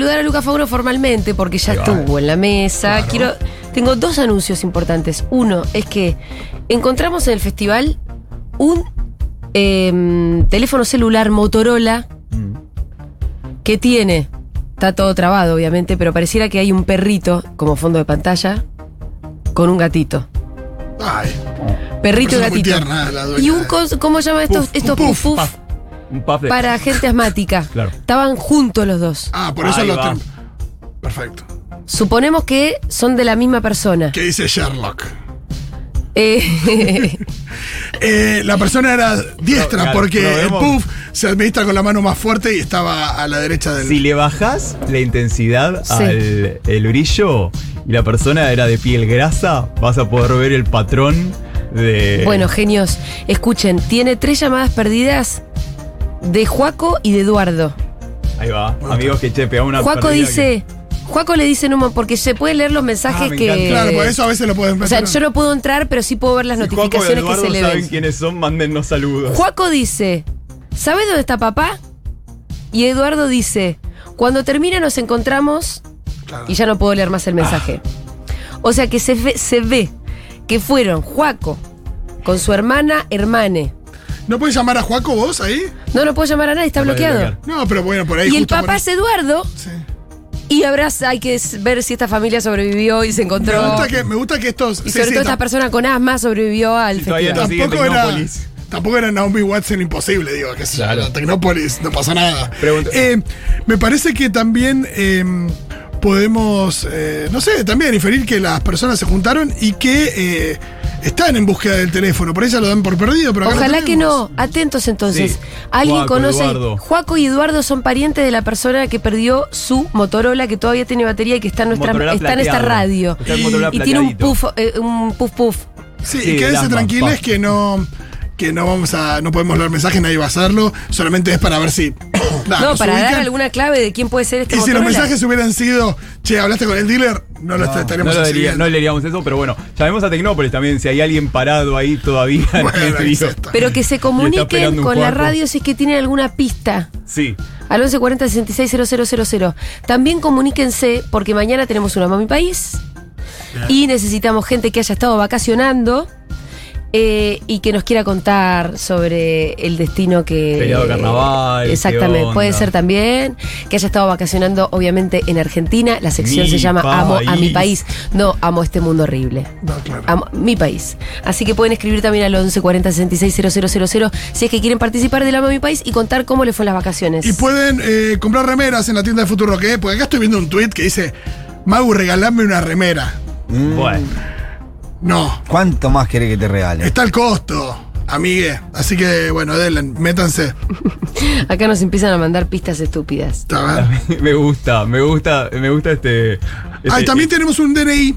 saludar a Luca Fauno formalmente porque ya estuvo en la mesa. Claro. Quiero, tengo dos anuncios importantes. Uno es que encontramos en el festival un em, teléfono celular Motorola Mm. que tiene, está todo trabado obviamente, pero pareciera que hay un perrito como fondo de pantalla con un gatito. Ay, Perrito y gatito. tierna, y un cos- ¿cómo llama estos, Puff, estos puff, puff? Puff. Un puff de- Para gente asmática. Claro. Estaban juntos los dos. Ah, por eso Ahí lo va. ten- Perfecto. Suponemos que son de la misma persona. ¿Qué dice Sherlock? Eh, Eh, la persona era diestra claro, porque el puff se administra con la mano más fuerte y estaba a la derecha del. Si le bajas la intensidad Sí. al el brillo y la persona era de piel grasa, vas a poder ver el patrón de. bueno, genios, escuchen, tiene tres llamadas perdidas de Juaco y de Eduardo. Ahí va. Amigos que che, pegamos una Juaco dice, Juaco le dice no, porque se puede leer los mensajes Ah, me que. encanta. Claro, por eso a veces lo pueden O sea, yo no puedo entrar, pero sí puedo ver las Juaco y notificaciones que Eduardo se le saben ven. quiénes son, mándennos saludos. Juaco dice, ¿sabes dónde está papá? Y Eduardo dice, cuando termine nos encontramos Claro. y ya no puedo leer más el mensaje. O sea que se ve, se ve que fueron Juaco con su hermana, hermane. ¿No puedes llamar a Juaco vos ahí? No, no puedo llamar a nadie, está bloqueado. No, pero bueno, por ahí. Y el justo papá por- es Eduardo Sí. y habrá, hay que s- ver si esta familia sobrevivió y se Me encontró. gusta, que, me gusta que estos. Y sí, sobre sí, todo esta tam- persona con asma sobrevivió al Y todavía festival. no sigue Tampoco era, Tecnópolis. tampoco era Naomi Watts en Imposible, digo, que Claro. la Tecnópolis, no pasa nada. Pregunta- Eh, me parece que también eh, podemos, eh, no sé, también inferir que las personas se juntaron y que eh, están en búsqueda del teléfono. Por ya lo dan por perdido, pero Ojalá que no. Atentos entonces. Sí. ¿Alguien Juaco, conoce? Eduardo. Juaco y Eduardo son parientes de la persona que perdió su Motorola que todavía tiene batería y que está en nuestra Motorola está en esta radio. Está y tiene un puff, eh, un puff puff. Sí, Sí, y quédense tranquilos que no que no vamos a no podemos leer mensajes, nadie va a hacerlo, solamente es para ver si nada, no, para dar ubican. alguna clave de quién puede ser este Y si los mensajes hubieran sido, che, hablaste con el dealer, no lo estaríamos No, lo diría- no leeríamos eso, pero bueno, llamemos a Tecnópolis también, si hay alguien parado ahí todavía en Bueno, ahí. Pero que se comuniquen con la radio si es que tienen alguna pista. Sí. Al 1140 660000. También comuníquense porque mañana tenemos una Mami País y necesitamos gente que haya estado vacacionando eh, y que nos quiera contar sobre el destino que. Feriado de carnaval, Exactamente, onda. puede ser también que haya estado vacacionando, obviamente, en Argentina. La sección Mi se llama Amo a mi país. No, amo este mundo horrible. No, claro. Amo mi país. Así que pueden escribir también al 1140 660000 si es que quieren participar del Amo a mi país y contar cómo les fue las vacaciones. Y pueden eh, comprar remeras en la tienda de Futuro ¿qué? Porque acá estoy viendo un tweet que dice, Magu, regalame una remera. Bueno. No, ¿Cuánto más querés que te regale? está el costo, amigue. Así que, bueno, denle, métanse. Acá nos empiezan a mandar pistas estúpidas. A ver. me gusta, me gusta, me gusta este. Ah, este- y también tenemos un DNI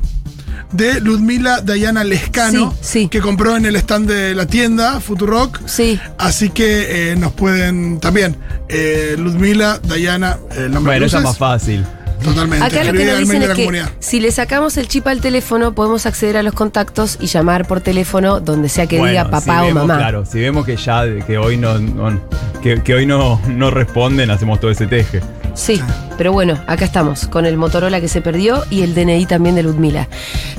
de Ludmila Dayana Lescano, Sí, sí. que compró en el stand de la tienda Futurock. Sí. Así que eh, nos pueden también, eh, Ludmila, Dayana, el nombre Bueno, esa es más fácil. Totalmente. Acá lo que nos dicen es que si le sacamos el chip al teléfono, podemos acceder a los contactos y llamar por teléfono donde sea que diga papá si o vemos, mamá. Claro, si vemos que ya que hoy no, no- que, que hoy no, no responden, hacemos todo ese teje. Sí, pero bueno, acá estamos, con el Motorola que se perdió y el DNI también de Ludmila.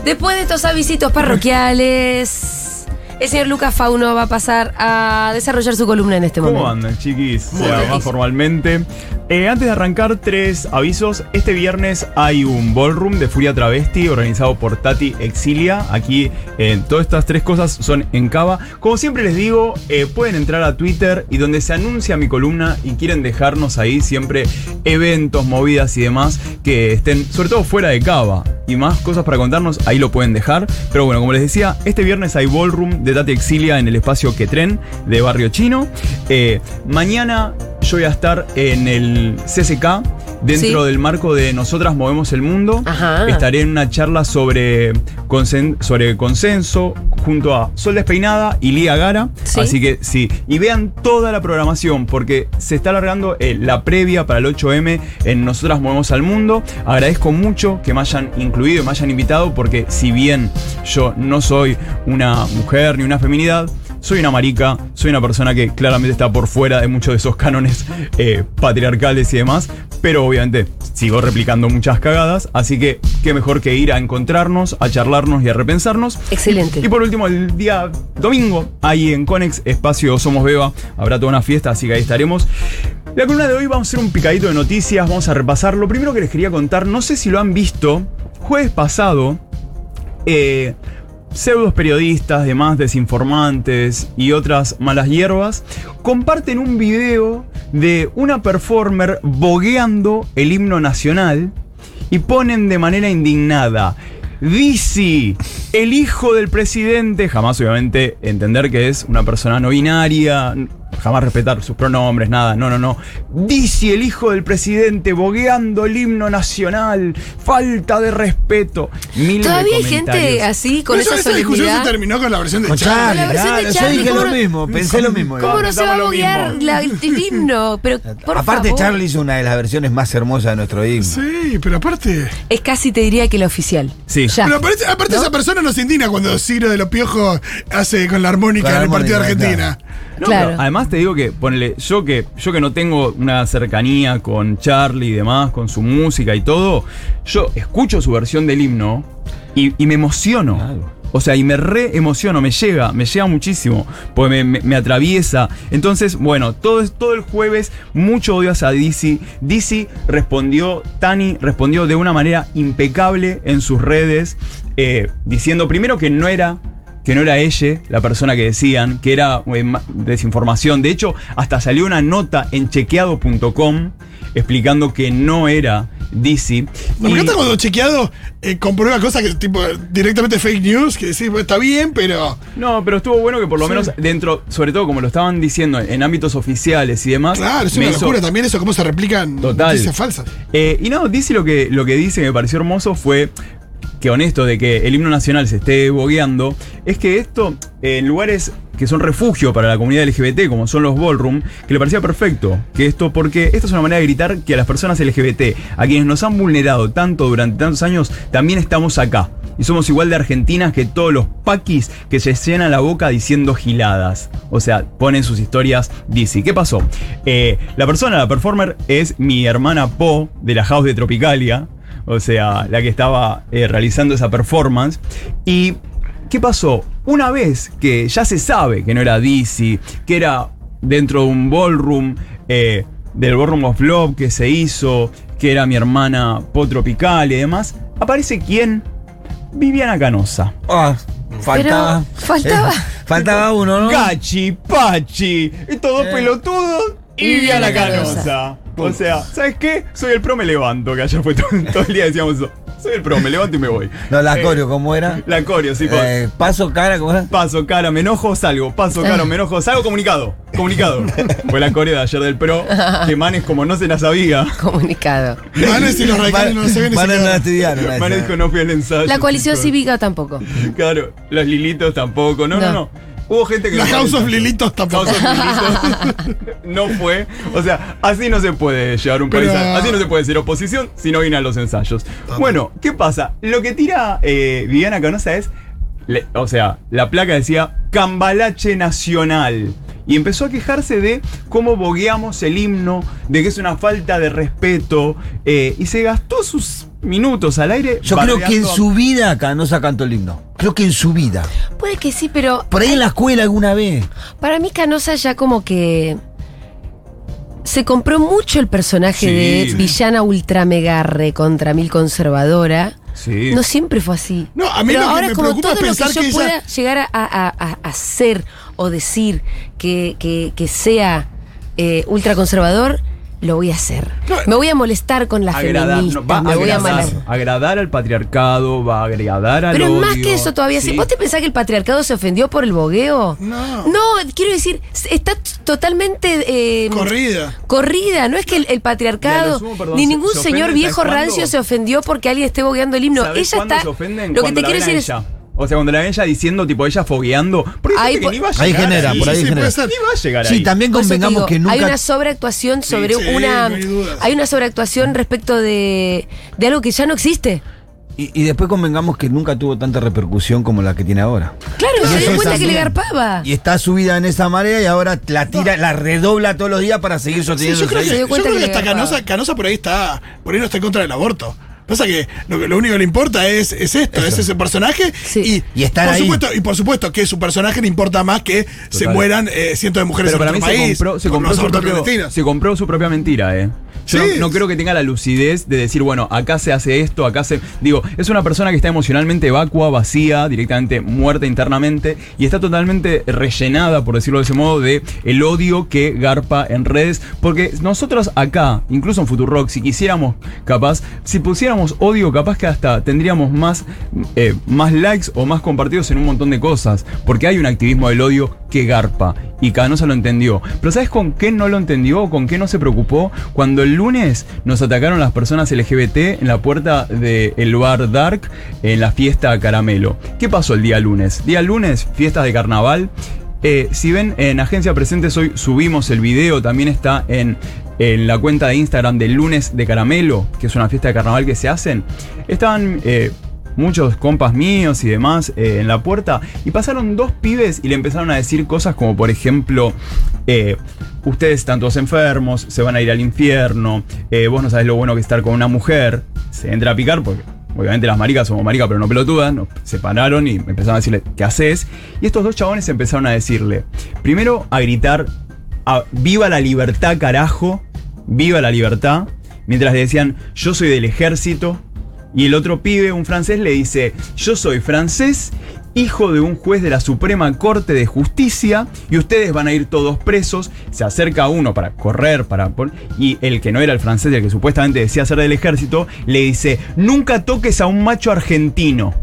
Después de estos avisitos parroquiales, el señor Lucas Fauno va a pasar a desarrollar su columna en este ¿Cómo momento. andan, chiquis? Muy bien. más formalmente. Eh, antes de arrancar, tres avisos. Este viernes hay un ballroom de Furia Travesti organizado por Tati Exilia. Aquí eh, todas estas tres cosas son en Cava. Como siempre les digo, eh, pueden entrar a Twitter y donde se anuncia mi columna y quieren dejarnos ahí siempre eventos, movidas y demás que estén, sobre todo fuera de Cava. Y más cosas para contarnos, ahí lo pueden dejar. Pero bueno, como les decía, este viernes hay ballroom de Tati Exilia en el espacio Quetren de Barrio Chino. Eh, mañana yo voy a estar en el CCK, dentro Sí. del marco de Nosotras Movemos el Mundo. Ajá. Estaré en una charla sobre, consen- sobre consenso junto a Sol Despeinada y Lía Gara. Sí. Así que sí, y vean toda la programación porque se está alargando eh, la previa para el 8M en Nosotras Movemos al Mundo. Agradezco mucho que me hayan incluido y me hayan invitado porque si bien yo no soy una mujer ni una feminidad, soy una marica, soy una persona que claramente está por fuera de muchos de esos cánones eh, patriarcales y demás, pero obviamente sigo replicando muchas cagadas, así que qué mejor que ir a encontrarnos, a charlarnos y a repensarnos. Excelente. Y por último, el día domingo, ahí en Conex, espacio Somos Beba, habrá toda una fiesta, así que ahí estaremos. La columna de hoy vamos a hacer un picadito de noticias, vamos a repasar. Lo primero que les quería contar, no sé si lo han visto, jueves pasado, eh, pseudos periodistas, demás desinformantes y otras malas hierbas comparten un video de una performer bogueando el himno nacional y ponen de manera indignada. Dizzy, el hijo del presidente, jamás obviamente entender que es una persona no binaria, jamás respetar sus pronombres, nada, no, no, no. Dizzy, el hijo del presidente, bogueando el himno nacional, falta de respeto. Miles de Todavía hay gente así, con Eso- esa esa discusión se terminó con la versión de Charlie. Charlie, La versión de claro, yo Charlie, dije ¿cómo lo mismo, pensé lo mismo. ¿Cómo no se va a boguear la- el himno? Pero, por Aparte, favor. Charlie hizo una de las versiones más hermosas de nuestro himno. Sí, pero aparte. Es casi, te diría que la oficial. Sí. Ya. Pero aparte, aparte ¿No? esa persona nos indigna cuando Ciro de los Piojos hace con la armónica Con la en el partido de Argentina. No, Claro. pero además te digo que, ponele, yo que, yo que no tengo una cercanía con Charlie y demás, con su música y todo, yo escucho su versión del himno y, y me emociono. Claro. O sea, y me re emociono, me llega, me llega muchísimo, porque me, me- me atraviesa. Entonces, bueno, todo, todo el jueves, mucho odio hacia Dizzy. Dizzy respondió, Tani respondió de una manera impecable en sus redes, eh, diciendo primero que no era que no era ella la persona que decían, que era eh, ma- desinformación. De hecho, hasta salió una nota en chequeado.com explicando que no era Dizzy. Me encanta cuando chequeado eh, comprueba cosas que tipo directamente fake news, que decís, "Bueno, está bien, pero. No, pero estuvo bueno que por lo menos dentro, sobre todo como lo estaban diciendo en ámbitos oficiales y demás. Claro, es una hizo- locura también eso, cómo se replican Total. noticias falsas. Eh, y no, dice lo que, lo que dice, que me pareció hermoso, fue que honesto de que el himno nacional se esté bogueando, es que esto, eh, en lugares que son refugio para la comunidad LGBT, como son los ballroom, que le parecía perfecto. Que esto, porque esta es una manera de gritar que a las personas LGBT, a quienes nos han vulnerado tanto durante tantos años, también estamos acá. Y somos igual de argentinas que todos los paquis que se llenan la boca diciendo giladas. O sea, ponen sus historias DC. ¿Qué pasó? Eh, la persona, la performer, es mi hermana Po de la House de Tropicalia. O sea, la que estaba eh, realizando esa performance. Y ¿Qué pasó? Una vez que ya se sabe que no era Dizzy, que era dentro de un ballroom, eh, del Ballroom of Love que se hizo, que era mi hermana Po Tropical y demás, aparece quién? Viviana Canosa. Ah, faltaba. Pero faltaba. Eh, faltaba uno, ¿no? Gachi, Pachi, estos dos Eh. pelotudos y Viviana Viviana Canosa. O sea, ¿sabes qué? Soy el pro, me levanto, que ayer fue todo, todo el día decíamos eso. Soy el pro, me levanto y me voy. No, la Eh, coreo, ¿cómo era? La coreo, sí, pues. Eh, paso, cara, ¿cómo era? Paso, cara, me enojo, salgo. Paso, cara, me enojo, salgo, comunicado. Comunicado. Fue la coreo de ayer del pro, que Manes como no se la sabía. Comunicado. Manes y los radicales no se ven una de Manes dijo no fui al ensayo. La coalición chicos. cívica tampoco. Claro, los lilitos tampoco. No, no, No. no. Hubo gente que La no House of. Lilitos tampoco. House of Lilitos no fue. O sea, así no se puede llevar un país. Pero- Así no se puede ser oposición si no viene a los ensayos. Bueno, ¿qué pasa? Lo que tira eh, Viviana Canosa es. le- o sea, la placa decía Cambalache Nacional. Y empezó a quejarse de cómo bogueamos el himno, de que es una falta de respeto. eh, y se gastó sus minutos al aire. Yo creo que en su vida Canosa cantó el himno. Creo que en su vida. Puede que sí, pero Por ahí en la escuela alguna vez. para mí Canosa ya como que se compró mucho el personaje Sí. de villana ultra mega recontra mil conservadora. Sí. No siempre fue así. No, a mí Pero lo que ahora me como preocupa todo es pensar lo que yo que ella- pueda llegar a, a- a- a hacer o decir que, que- que sea eh, ultra conservador, lo voy a hacer. Me voy a molestar con las agradar, feministas, va a me voy a agradar, mal- agradar al patriarcado, va a agradar al Pero más que eso todavía. Sí. ¿Vos te pensás que el patriarcado se ofendió por el bogueo? No. No, quiero decir, está totalmente eh, Corrida. corrida. No es que el, a patriarcado, lo sumo, perdón, ni ningún se señor viejo rancio se ofendió porque alguien esté bogueando el himno. ¿Sabés Ella está. Lo que te quiero a decir es. O sea, cuando la ven ella diciendo, tipo, ella fogueando. Porque Ahí que ni va a ahí llegar genera, por ahí Sí, sí, genera. ser. Ni va a llegar Sí, ahí. también convengamos digo, que nunca. Hay una sobreactuación sobre sí, una. no hay una sobreactuación respecto de, de algo que ya no existe. Y, y después convengamos que nunca tuvo tanta repercusión como la que tiene ahora. Claro, Y se dio cuenta que le garpaba. Y está subida en esa marea y ahora la tira, la redobla todos los días para seguir Sí, sosteniendo yo creo se que, dio yo cuenta creo que que hasta agarraba. Canosa, Canosa por ahí está, por ahí no está en contra del aborto. Pasa que lo, que- lo único que le importa es, es esto, Eso. es ese personaje. Sí. Y, Y estar por ahí. supuesto, y por supuesto que su personaje le importa más que se mueran eh, cientos de mujeres Pero para en mí nuestro se país. compró, se, con compró los su abortos propio- clandestinos. se compró su propia mentira, ¿eh? Yo Sí. no, no creo que tenga la lucidez de decir, bueno, acá se hace esto, acá se. Digo, es una persona que está emocionalmente vacua, vacía, directamente muerta internamente y está totalmente rellenada, por decirlo de ese modo, de el odio que garpa en redes. Porque nosotros acá, incluso en Futurock, si quisiéramos, capaz, si pusiéramos odio, capaz que hasta tendríamos más, eh, más likes o más compartidos en un montón de cosas. Porque hay un activismo del odio que garpa. Y Canosa lo entendió. Pero ¿sabes con qué no lo entendió? ¿Con qué no se preocupó? Cuando el lunes nos atacaron las personas LGBT en la puerta del bar Dark en la fiesta Caramelo. ¿Qué pasó el día lunes? Día lunes, fiestas de carnaval. Eh, si ven en Agencia Presentes hoy subimos el video, también está en, en la cuenta de Instagram del lunes de Caramelo, que es una fiesta de carnaval que se hacen. Estaban eh, muchos compas míos y demás eh, en la puerta y pasaron dos pibes y le empezaron a decir cosas como por ejemplo, eh, ustedes están todos enfermos, se van a ir al infierno, eh, vos no sabés lo bueno que es estar con una mujer, se entra a picar porque... Obviamente las maricas somos maricas, pero no pelotudas. Nos separaron y empezaron a decirle, ¿qué haces? Y estos dos chabones empezaron a decirle, primero a gritar, a, viva la libertad, carajo, viva la libertad. Mientras le decían, yo soy del ejército. Y el otro pibe, un francés, le dice, yo soy francés, hijo de un juez de la Suprema Corte de Justicia, y ustedes van a ir todos presos. Se acerca uno para correr, para... Y el que no era el francés, el que supuestamente decía ser del ejército, le dice, nunca toques a un macho argentino.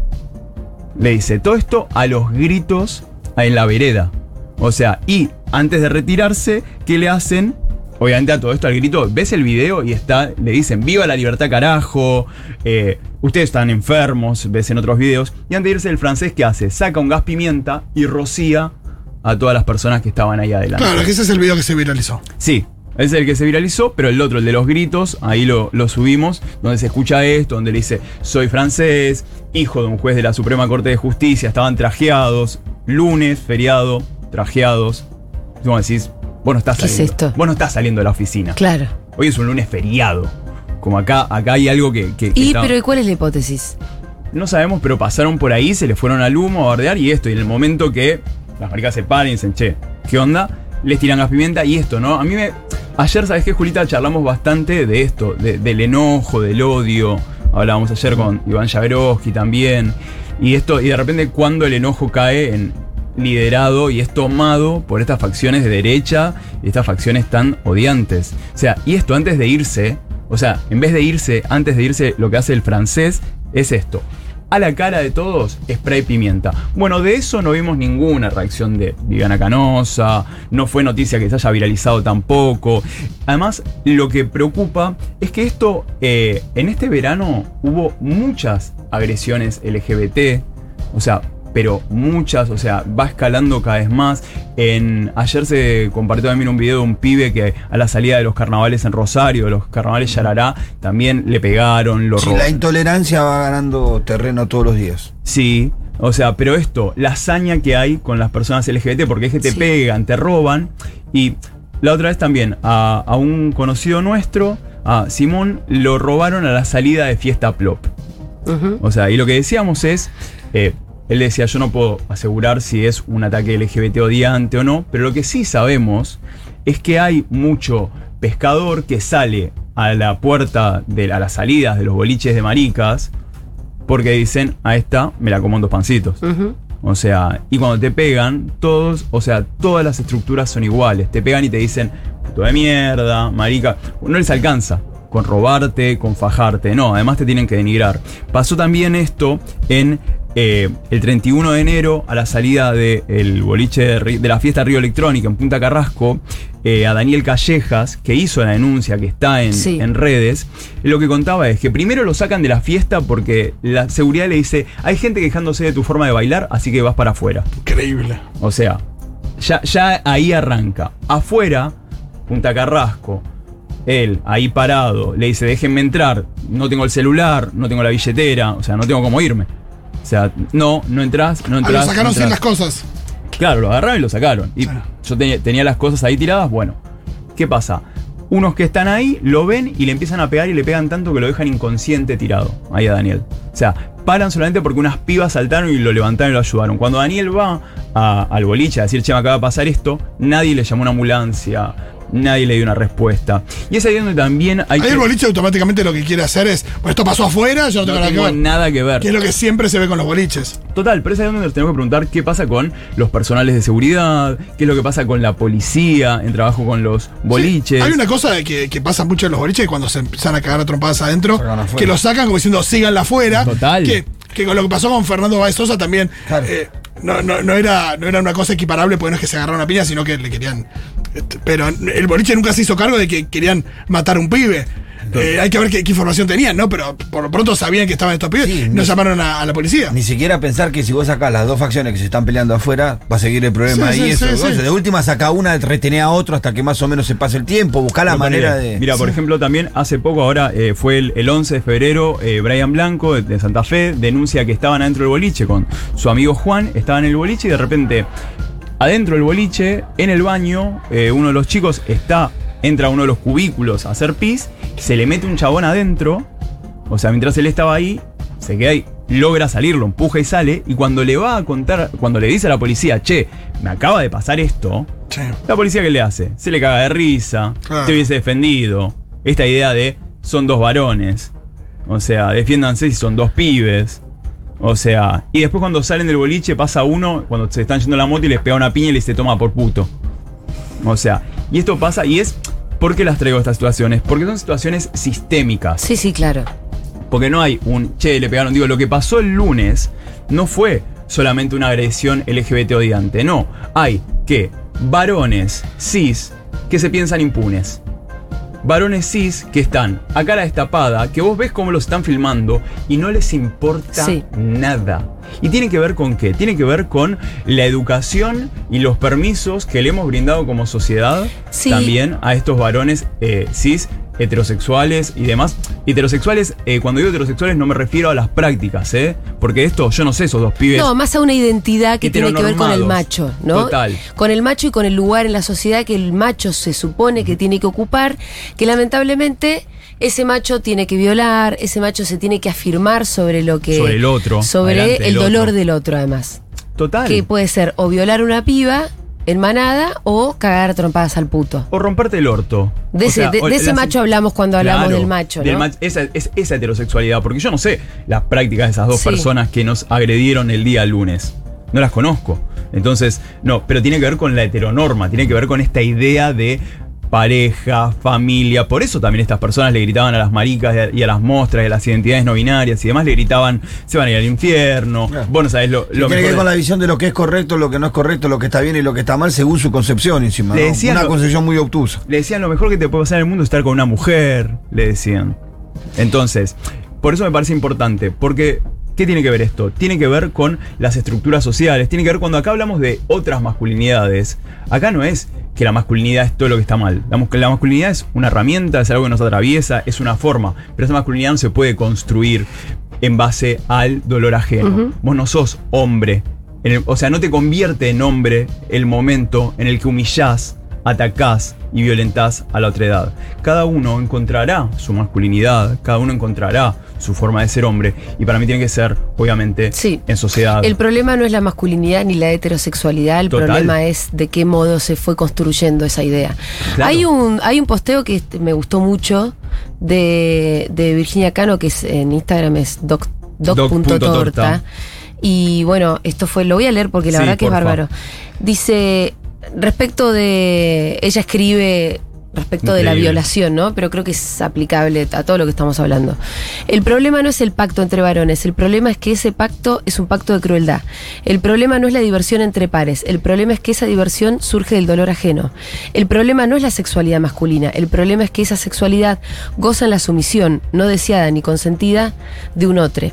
Le dice todo esto a los gritos en la vereda. O sea, y antes de retirarse, ¿qué le hacen? Obviamente a todo esto al grito, ves el video y está, le dicen, viva la libertad carajo, eh, ustedes están enfermos, ves en otros videos. Y antes de irse el francés, ¿qué hace? Saca un gas pimienta y rocía a todas las personas que estaban ahí adelante. Claro, que ese es el video que se viralizó. Sí, ese es el que se viralizó, pero el otro, el de los gritos, ahí lo, lo subimos, donde se escucha esto, donde le dice, soy francés, hijo de un juez de la Suprema Corte de Justicia, estaban trajeados, lunes, feriado, trajeados. Vos decís, vos no estás ¿Qué es saliendo. esto? Vos no estás saliendo de la oficina. Claro. Hoy es un lunes feriado. Como acá, acá hay algo que, Y, está- pero ¿y cuál es la hipótesis? no sabemos, pero pasaron por ahí, se le fueron al humo a bardear y esto. Y en el momento que las maricas se paran y dicen, che, ¿qué onda? Les tiran gas pimienta y esto, ¿no? A mí me. Ayer, ¿sabes qué, Julita? Charlamos bastante de esto, de- del enojo, del odio. Hablábamos ayer con Iván Jagroski también. Y esto, y de repente, cuando el enojo cae en liderado y es tomado por estas facciones de derecha y estas facciones tan odiantes. O sea, y esto antes de irse, o sea, en vez de irse, antes de irse, lo que hace el francés es esto. A la cara de todos, spray pimienta. Bueno, de eso no vimos ninguna reacción de Viviana Canosa, no fue noticia que se haya viralizado tampoco. Además, lo que preocupa es que esto, eh, en este verano hubo muchas agresiones LGBT, o sea, pero muchas, o sea, va escalando cada vez más. En, ayer se compartió también un video de un pibe que a la salida de los carnavales en Rosario, de los carnavales Yarará, también le pegaron, lo robaron. la intolerancia va ganando terreno todos los días. Sí, o sea, pero esto, la hazaña que hay con las personas LGBT, porque es que te Sí. pegan, te roban. Y la otra vez también, a, a un conocido nuestro, a Simón, lo robaron a la salida de Fiesta Plop. O sea, y lo que decíamos es, eh, él decía, yo no puedo asegurar si es un ataque LGBT odiante o no, pero lo que sí sabemos es que hay mucho pescador que sale a la puerta, de, a las salidas de los boliches de maricas, porque dicen, a esta me la como en dos pancitos. O sea, y cuando te pegan, todos, o sea, todas las estructuras son iguales. Te pegan y te dicen, puto de mierda, marica. No les alcanza con robarte, con fajarte. No, además te tienen que denigrar. Pasó también esto en eh, el 31 de enero, a la salida del boliche de, de la fiesta Río Electrónica en Punta Carrasco, eh, a Daniel Callejas, que hizo la denuncia, que está en, Sí. en redes, lo que contaba es que primero lo sacan de la fiesta porque la seguridad le dice, hay gente quejándose de tu forma de bailar, así que vas para afuera. Increíble. O sea, ya, ya ahí arranca. Afuera, Punta Carrasco, él ahí parado, le dice, déjenme entrar, no tengo el celular, no tengo la billetera, o sea, no tengo cómo irme. O sea, no, no entras, no Ah, entras. lo sacaron no sin las cosas. Claro, lo agarraron y lo sacaron. Y Claro. yo tenía, tenía las cosas ahí tiradas, bueno. ¿Qué pasa? Unos que están ahí lo ven y le empiezan a pegar y le pegan tanto que lo dejan inconsciente tirado ahí a Daniel. O sea, paran solamente porque unas pibas saltaron y lo levantaron y lo ayudaron. Cuando Daniel va a- al boliche a decir, che, me acaba de pasar esto, nadie le llamó una ambulancia, nadie le dio una respuesta. Y es ahí donde también hay Ahí que... el boliche automáticamente lo que quiere hacer es, pues esto pasó afuera, yo no tengo no nada que tengo ver. nada que ver. Que es lo que siempre se ve con los boliches. Total, pero es ahí donde nos tenemos que preguntar qué pasa con los personales de seguridad, qué es lo que pasa con la policía en trabajo con los boliches. Hay una cosa que, que pasa mucho en los boliches cuando se empiezan a cagar a trompadas adentro, que lo sacan como diciendo síganla afuera. Total. Que, que con lo que pasó con Fernando Baez Sosa también Claro. eh, no, no, no era, no era una cosa equiparable, porque no es que se agarraron a piña, sino que le querían. este, Pero el boliche nunca se hizo cargo de que querían matar a un pibe. Eh, hay que ver qué, qué información tenían, ¿no? Pero por lo pronto sabían que estaban estos pibes. Sí, no ni- llamaron a, a la policía. Ni siquiera pensar que si vos sacás las dos facciones que se están peleando afuera, va a seguir el problema Sí, ahí. sí, eso, sí, sí. De última saca una, retené a otro hasta que más o menos se pase el tiempo, buscar la No, manera de. Mira, por ejemplo, también hace poco, ahora eh, fue el, el 11 de febrero, eh, Brian Blanco de, de Santa Fe denuncia que estaban adentro del boliche con su amigo Juan, estaban en el boliche y de repente, adentro del boliche, en el baño, eh, uno de los chicos está, entra a uno de los cubículos a hacer pis, se le mete un chabón adentro, o sea, mientras él estaba ahí, se queda ahí, logra salir, lo empuja y sale, y cuando le va a contar, cuando le dice a la policía, che, me acaba de pasar esto, Sí. la policía, ¿qué le hace? Se le caga de risa, Claro. te hubiese defendido. Esta idea de son dos varones. O sea, defiéndanse si son dos pibes. O sea, y después cuando salen del boliche pasa uno, cuando se están yendo en la moto y les pega una piña y les se toma por puto. O sea, y esto pasa, y es. ¿Por qué las traigo estas situaciones? Porque son situaciones sistémicas. Sí, sí, claro. Porque no hay un, che, le pegaron. Digo, lo que pasó el lunes no fue solamente una agresión LGBT odiante. No, hay que varones cis que se piensan impunes. Varones cis que están a cara destapada, que vos ves cómo los están filmando y no les importa Sí. nada. ¿Y tiene que ver con qué? Tiene que ver con la educación y los permisos que le hemos brindado como sociedad Sí. también a estos varones eh, cis, heterosexuales y demás. Heterosexuales, eh, cuando digo heterosexuales no me refiero a las prácticas, ¿eh? Porque esto, yo no sé, esos dos pibes. No, más a una identidad que tiene que ver con el macho, ¿no? Total. Con el macho y con el lugar en la sociedad que el macho se supone que tiene que ocupar, que lamentablemente ese macho tiene que violar, ese macho se tiene que afirmar sobre lo que. Sobre el otro, Sobre el dolor otro. del otro, además. Total. Que puede ser o violar una piba en manada o cagar a trompadas al puto. O romperte el orto. De O ese- sea, de- ese la- macho hablamos cuando hablamos del macho, esa, es, esa heterosexualidad, porque yo no sé las prácticas de esas dos Sí. personas que nos agredieron el día lunes. No las conozco. Entonces, no, pero tiene que ver con la heteronorma, tiene que ver con esta idea de pareja, familia. Por eso también estas personas le gritaban a las maricas y a las mostras y a las identidades no binarias y demás, le gritaban, se van a ir al infierno. Claro. Vos no sabés lo, Tiene lo que ver con la visión de lo que es correcto, lo que no es correcto, lo que está bien y lo que está mal, según su concepción encima. Le ¿no? decían Una lo- concepción muy obtusa. Le decían lo mejor que te puede pasar en el mundo es estar con una mujer, le decían. Entonces, por eso me parece importante, porque ¿qué tiene que ver esto? Tiene que ver con las estructuras sociales, tiene que ver cuando acá hablamos de otras masculinidades, acá no es que la masculinidad es todo lo que está mal. La, la masculinidad es una herramienta, es algo que nos atraviesa, es una forma, pero esa masculinidad no se puede construir en base al dolor ajeno. Vos no sos hombre. El- o sea, no te convierte en hombre el momento en el que humillás, atacás y violentás a la otra edad. Cada uno encontrará su masculinidad, cada uno encontrará su forma de ser hombre y para mí tiene que ser, obviamente, Sí. en sociedad. El problema no es la masculinidad ni la heterosexualidad, el Total. problema es de qué modo se fue construyendo esa idea. Claro. Hay un hay un posteo que este, me gustó mucho de, de Virginia Cano, que es en Instagram es doc, doc.torta. Y bueno, esto fue, lo voy a leer porque la Sí, verdad que es bárbaro. Dice, respecto de, ella escribe respecto de la violación, ¿no? Pero creo que es aplicable a todo lo que estamos hablando. El problema no es el pacto entre varones, el problema es que ese pacto es un pacto de crueldad. El problema no es la diversión entre pares, el problema es que esa diversión surge del dolor ajeno. El problema no es la sexualidad masculina, el problema es que esa sexualidad goza en la sumisión, no deseada ni consentida, de un otro.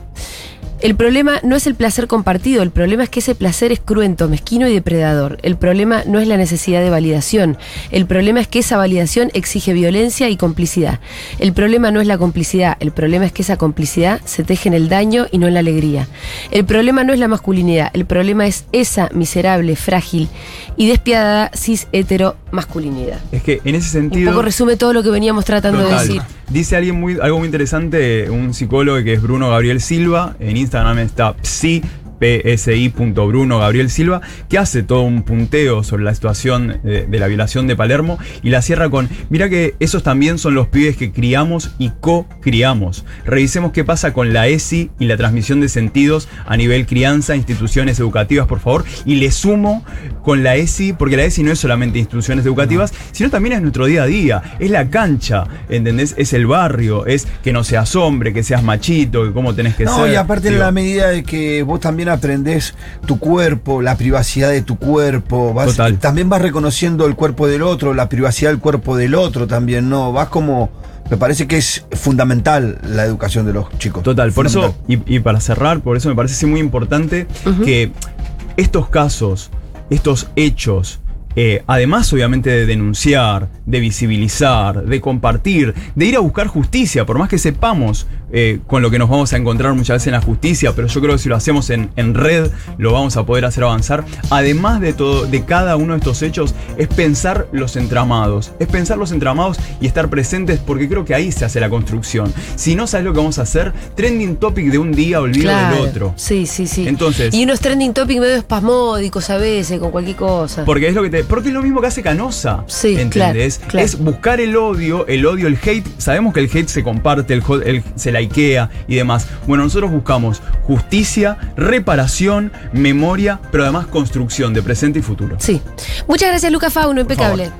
El problema no es el placer compartido, el problema es que ese placer es cruento, mezquino y depredador. El problema no es la necesidad de validación, el problema es que esa validación exige violencia y complicidad. El problema no es la complicidad, el problema es que esa complicidad se teje en el daño y no en la alegría. El problema no es la masculinidad, el problema es esa miserable, frágil y despiadada cis hetero masculinidad. Es que en ese Un sentido. poco resume todo lo que veníamos tratando de decir. Dice alguien muy, algo muy interesante, un psicólogo que es Bruno Gabriel Silva, en Instagram está psi, psi.bruno Gabriel Silva, que hace todo un punteo sobre la situación de, de la violación de Palermo y la cierra con, mira que esos también son los pibes que criamos y co-criamos. Revisemos qué pasa con la ESI y la transmisión de sentidos a nivel crianza, instituciones educativas, por favor, y le sumo con la ESI, porque la ESI no es solamente instituciones educativas, sino también es nuestro día a día, es la cancha, ¿entendés? Es el barrio, es que no seas hombre, que seas machito, que cómo tenés que No, ser. y aparte en Digo, la medida de que vos también aprendés tu cuerpo, la privacidad de tu cuerpo, vas, Total. también vas reconociendo el cuerpo del otro, la privacidad del cuerpo del otro también, ¿no? Vas como, me parece que es fundamental la educación de los chicos. Total, por eso, y, y para cerrar, por eso me parece sí muy importante que estos casos, estos hechos, eh, además obviamente de denunciar, de visibilizar, de compartir, de ir a buscar justicia, por más que sepamos eh, con lo que nos vamos a encontrar muchas veces en la justicia, pero yo creo que si lo hacemos en, en red lo vamos a poder hacer avanzar. Además de todo, de cada uno de estos hechos, es pensar los entramados, es pensar los entramados y estar presentes porque creo que ahí se hace la construcción. Si no sabes lo que vamos a hacer, trending topic de un día, olvido Claro. del otro. Sí, sí, sí. Entonces- Y unos trending topics medio espasmódicos a veces, con cualquier cosa. Porque es lo que te. Porque es lo mismo que hace Canosa. Sí, ¿Entendés? claro, claro. Es buscar el odio, el odio, el hate. Sabemos que el hate se comparte, el, jo- el- se likea y demás. Bueno, nosotros buscamos justicia, reparación, memoria, pero además construcción de presente y futuro. Sí. Muchas gracias, Luca Fauno, impecable.